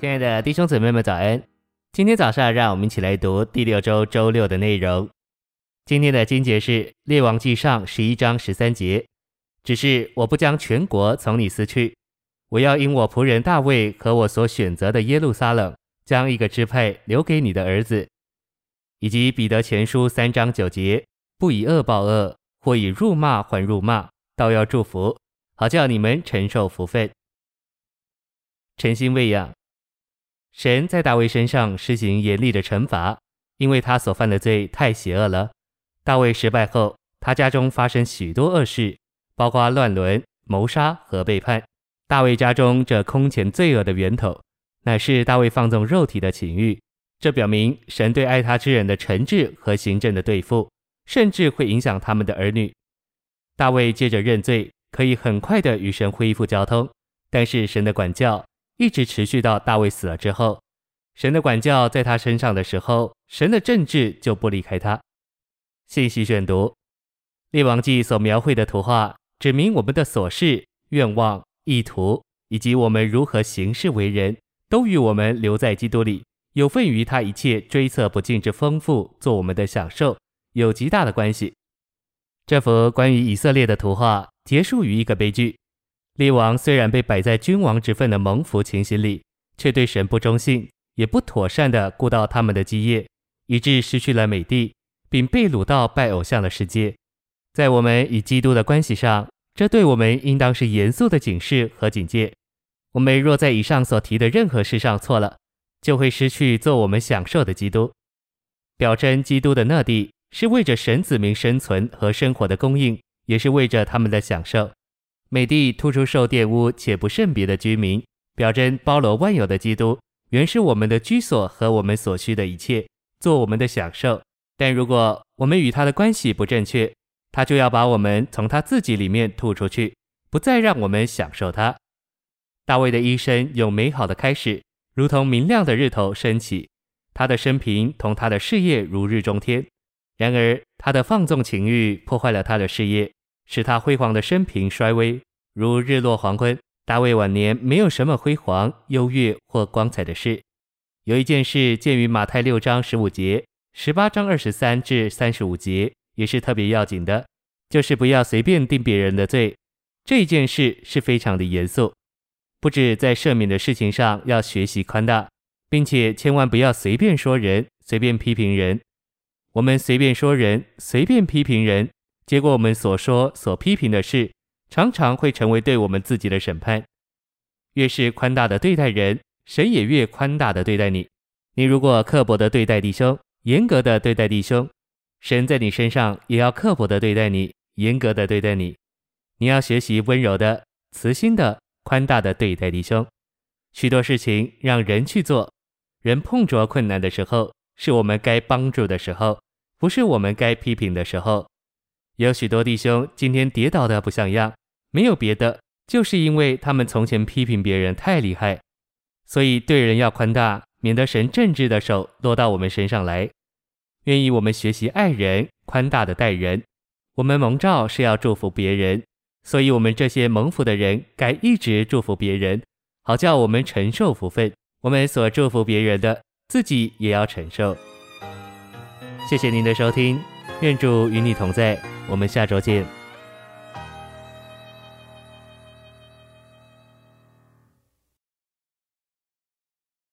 亲爱的弟兄姊妹们，早安！今天早上，让我们一起来读第六周周六的内容。今天的经节是《列王纪上》十一章十三节。只是我不将全国从你撕去，我要因我仆人大卫和我所选择的耶路撒冷，将一个支配留给你的儿子。以及彼得前书三章九节，不以恶报恶，或以辱骂还辱骂，倒要祝福，好叫你们承受福分。诚心喂养。神在大卫身上施行严厉的惩罚，因为他所犯的罪太邪恶了。大卫失败后，他家中发生许多恶事，包括乱伦、谋杀和背叛。大卫家中这空前罪恶的源头，乃是大卫放纵肉体的情欲。这表明神对爱他之人的惩治和行政的对付，甚至会影响他们的儿女。大卫接着认罪，可以很快的与神恢复交通，但是神的管教，一直持续到大卫死了之后，神的管教在他身上的时候，神的政治就不离开他。信息选读：列王记所描绘的图画，指明我们的琐事、愿望、意图，以及我们如何行事为人，都与我们留在基督里，有份于他一切追测不尽之丰富，做我们的享受，有极大的关系。这幅关于以色列的图画结束于一个悲剧。列王虽然被摆在君王之分的蒙福情形里，却对神不忠信，也不妥善地顾到他们的基业，以致失去了美地，并被掳到拜偶像的世界。在我们与基督的关系上，这对我们应当是严肃的警示和警戒。我们若在以上所提的任何事上错了，就会失去做我们享受的基督。表征基督的那地，是为着神子民生存和生活的供应，也是为着他们的享受。美地突出受玷污且不圣别的居民，表征包罗万有的基督，原是我们的居所和我们所需的一切，做我们的享受。但如果我们与他的关系不正确，他就要把我们从他自己里面吐出去，不再让我们享受他。大卫的一生有美好的开始，如同明亮的日头升起，他的生平同他的事业如日中天。然而他的放纵情欲破坏了他的事业。使他辉煌的生平衰微，如日落黄昏。大卫晚年没有什么辉煌、优越或光彩的事。有一件事见于马太六章十五节、十八章二十三至三十五节，也是特别要紧的，就是不要随便定别人的罪。这一件事是非常的严肃，不止在赦免的事情上要学习宽大，并且千万不要随便说人、随便批评人。我们随便说人、随便批评人。结果，我们所说、所批评的事，常常会成为对我们自己的审判。越是宽大的对待人，神也越宽大的对待你。你如果刻薄的对待弟兄，严格的对待弟兄，神在你身上也要刻薄的对待你，严格的对待你。你要学习温柔的、慈心的、宽大的对待弟兄。许多事情让人去做，人碰着困难的时候，是我们该帮助的时候，不是我们该批评的时候。有许多弟兄今天跌倒的不像样，没有别的，就是因为他们从前批评别人太厉害，所以对人要宽大，免得神正直的手落到我们身上来。愿意我们学习爱人，宽大的待人。我们蒙召是要祝福别人，所以我们这些蒙福的人该一直祝福别人，好叫我们承受福分。我们所祝福别人的，自己也要承受。谢谢您的收听，愿主与你同在。我们下周见。